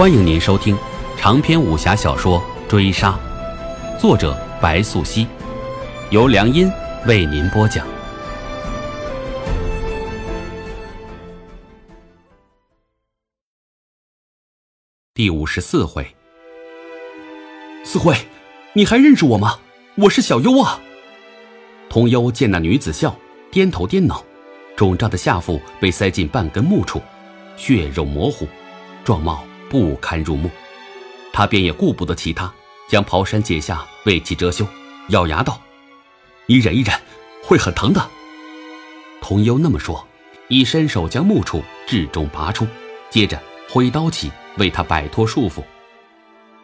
欢迎您收听长篇武侠小说《追杀》，作者白素熙，由良音为您播讲。第五十四回，四惠，你还认识我吗？我是小优啊。童优见那女子笑，颠头颠脑，肿胀的下腹被塞进半根木处，血肉模糊，状貌。不堪入目，他便也顾不得其他，将袍衫解下为其遮羞，咬牙道：“你忍一忍，会很疼的。”童优那么说，一伸手将木杵至中拔出，接着挥刀起为他摆脱束缚。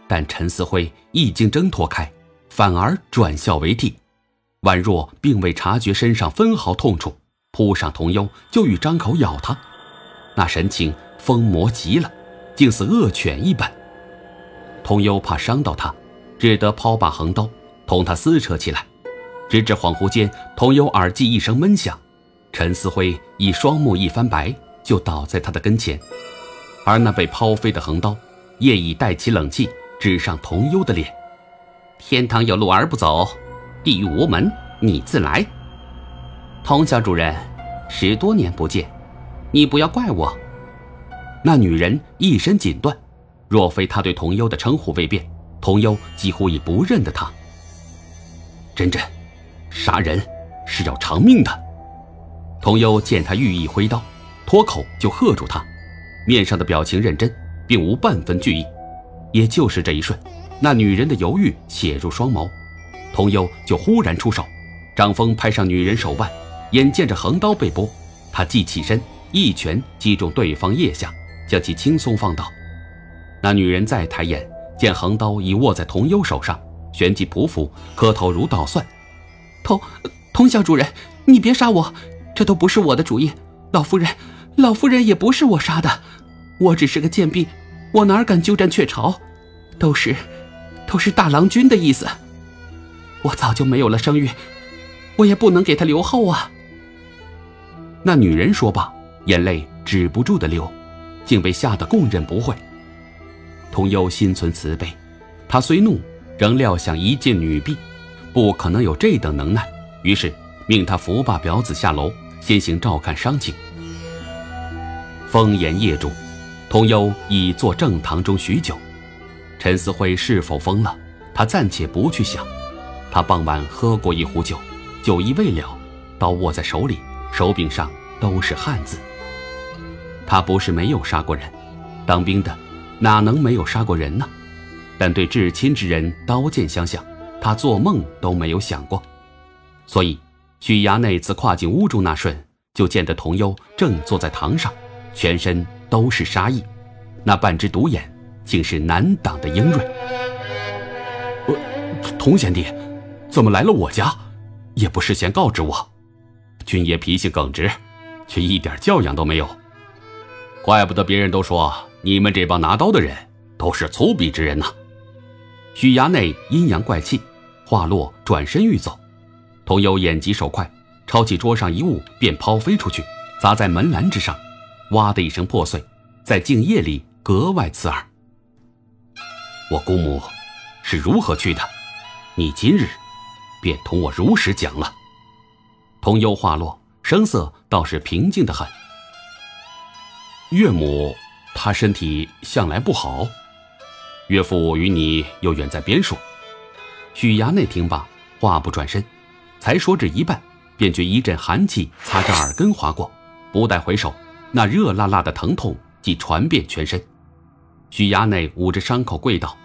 但陈思辉一经挣脱开，反而转笑为替，宛若并未察觉身上分毫痛处，扑上童优就欲张口咬他，那神情疯魔极了。竟似恶犬一般。童优怕伤到他，只得抛把横刀，同他撕扯起来。直至恍惚间，童优耳际一声闷响，陈思辉以双目一翻白，就倒在他的跟前。而那被抛飞的横刀，业已带起冷气，指上童优的脸：“天堂有路而不走，地狱无门你自来。童小主人，十多年不见，你不要怪我。”那女人一身锦缎，若非她对童优的称呼未变，童优几乎已不认得她。真真，杀人是要偿命的。童优见他欲意挥刀，脱口就喝住他，面上的表情认真，并无半分惧意。也就是这一瞬，那女人的犹豫写入双眸，童优就忽然出手，掌风拍上女人手腕，眼见着横刀被拨，他即起身，一拳击中对方腋下。将其轻松放倒，那女人再抬眼，见横刀已握在童优手上，旋即匍匐，磕头如捣蒜：“童童小主人，你别杀我，这都不是我的主意。老夫人，老夫人也不是我杀的，我只是个贱婢，我哪敢鸠占鹊巢？都是，都是大郎君的意思。我早就没有了声誉，我也不能给他留后啊。”那女人说罢，眼泪止不住的流。竟被吓得供认不讳。童优心存慈悲，他虽怒，仍料想一介女婢，不可能有这等能耐，于是命他扶罢表子下楼，先行照看伤情。风炎夜中，童优已坐正堂中许久。陈思辉是否疯了？他暂且不去想。他傍晚喝过一壶酒，酒意未了，刀握在手里，手柄上都是汗渍。他不是没有杀过人，当兵的哪能没有杀过人呢？但对至亲之人刀剑相向，他做梦都没有想过。所以，许衙内自跨进屋中那瞬，就见得童优正坐在堂上，全身都是杀意，那半只独眼竟是难挡的英锐。呃，童贤弟，怎么来了我家？也不事先告知我。君爷脾性耿直，却一点教养都没有。怪不得别人都说你们这帮拿刀的人都是粗鄙之人呐！许衙内阴阳怪气，话落转身欲走，童优眼疾手快，抄起桌上一物便抛飞出去，砸在门栏之上，哇的一声破碎，在静夜里格外刺耳。我姑母是如何去的？你今日便同我如实讲了。童优话落，声色倒是平静的很。岳母，她身体向来不好。岳父与你又远在边处。许衙内听罢，话不转身，才说至一半，便觉一阵寒气擦着耳根划过，不待回首，那热辣辣的疼痛即传遍全身。许衙内捂着伤口跪倒，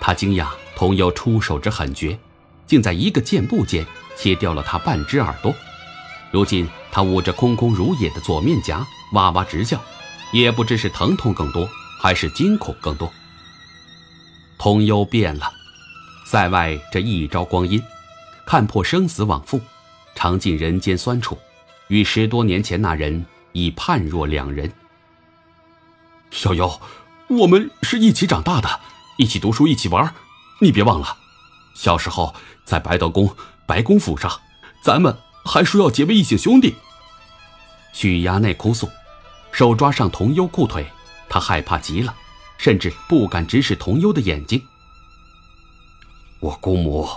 他惊讶童优出手之狠绝，竟在一个箭步间切掉了他半只耳朵。如今他捂着空空如也的左面颊，哇哇直叫。也不知是疼痛更多，还是惊恐更多。童优变了，塞外这一朝光阴，看破生死往复，尝尽人间酸楚，与十多年前那人已判若两人。小妖，我们是一起长大的，一起读书，一起玩，你别忘了，小时候在白德宫、白公府上，咱们还说要结为异姓兄弟。许衙内哭诉。手抓上童优裤腿，他害怕极了，甚至不敢直视童优的眼睛。我姑母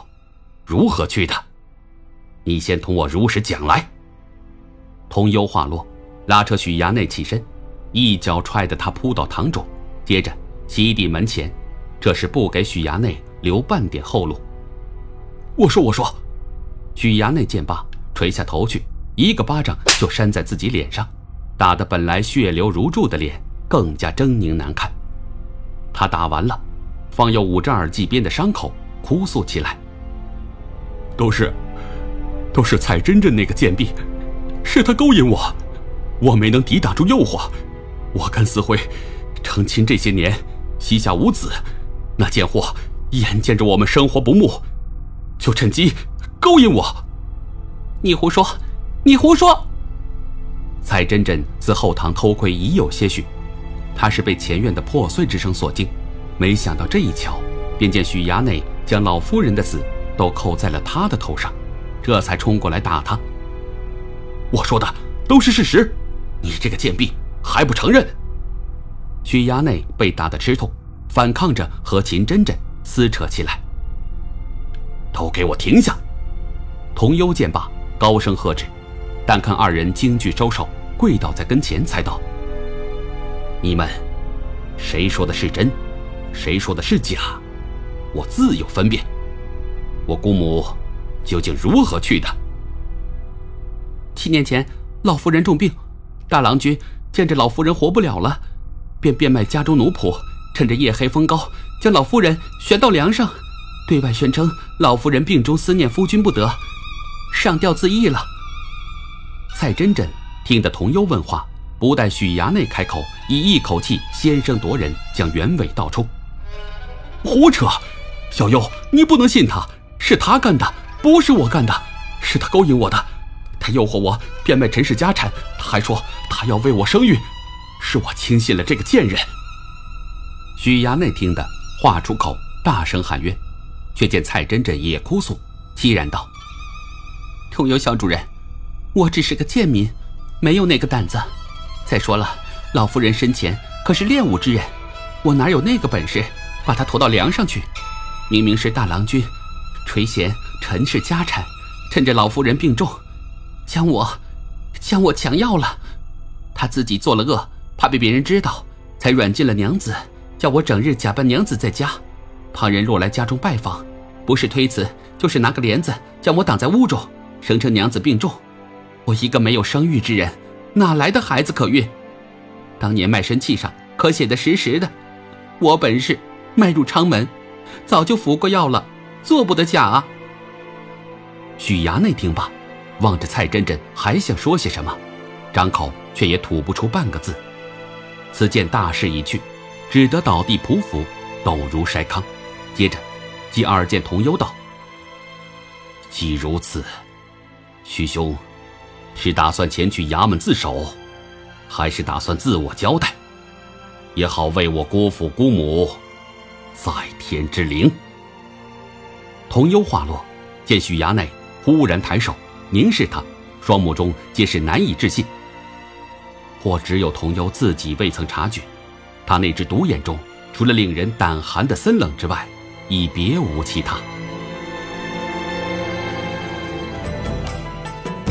如何去的？你先同我如实讲来。童优话落，拉扯许衙内起身，一脚踹得他扑倒堂中，接着席地门前，这是不给许衙内留半点后路。我说，我说。许衙内见罢，垂下头去，一个巴掌就扇在自己脸上，打得本来血流如注的脸更加狰狞难看。他打完了，方又捂着耳际边的伤口，哭诉起来：“都是，都是蔡真真那个贱婢，是她勾引我，我没能抵挡住诱惑。我跟思辉成亲这些年，膝下无子，那贱货眼见着我们生活不睦，就趁机。”勾引我？你胡说！你胡说！蔡真真自后堂偷窥已有些许，她是被前院的破碎之声所惊，没想到这一瞧，便见许衙内将老夫人的死都扣在了他的头上，这才冲过来打他。我说的都是事实，你这个贱婢还不承认？许衙内被打得吃痛，反抗着和秦真真撕扯起来。都给我停下！童优见罢，高声喝止，但看二人惊惧收手，跪倒在跟前，才道：“你们，谁说的是真，谁说的是假，我自有分辨。我姑母究竟如何去的？七年前，老夫人重病，大郎君见着老夫人活不了了，便变卖家中奴仆，趁着夜黑风高，将老夫人悬到梁上，对外宣称老夫人病中思念夫君不得。”上吊自缢了。蔡真真听得童优问话，不待许衙内开口，已一口气先声夺人，将原委道出。胡扯！小优，你不能信他，是他干的，不是我干的，是他勾引我的，他诱惑我变卖陈氏家产，他还说他要为我生育，是我轻信了这个贱人。许衙内听得话出口，大声喊冤，却见蔡真真也哭诉，凄然道。同游小主人，我只是个贱民，没有那个胆子。再说了，老夫人生前可是练武之人，我哪有那个本事把她拖到梁上去？明明是大郎君垂涎陈氏家产，趁着老夫人病重，将我将我强要了。他自己做了恶，怕被别人知道，才软禁了娘子，叫我整日假扮娘子在家。旁人若来家中拜访，不是推辞，就是拿个帘子将我挡在屋中。声称娘子病重，我一个没有生育之人，哪来的孩子可孕？当年卖身契上可写的实实的，我本是迈入昌门，早就服过药了，做不得假啊。许衙内听罢，望着蔡真真，还想说些什么，张口却也吐不出半个字。此见大势已去，只得倒地匍匐，抖如筛糠。接着，即二见童优道：“既如此。”许兄，是打算前去衙门自首，还是打算自我交代？也好为我姑父姑母在天之灵。童优话落，见许衙内忽然抬手凝视他，双目中皆是难以置信。或只有童优自己未曾察觉，他那只独眼中，除了令人胆寒的森冷之外，已别无其他。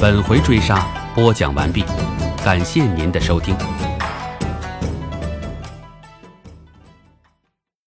本回追杀播讲完毕，感谢您的收听。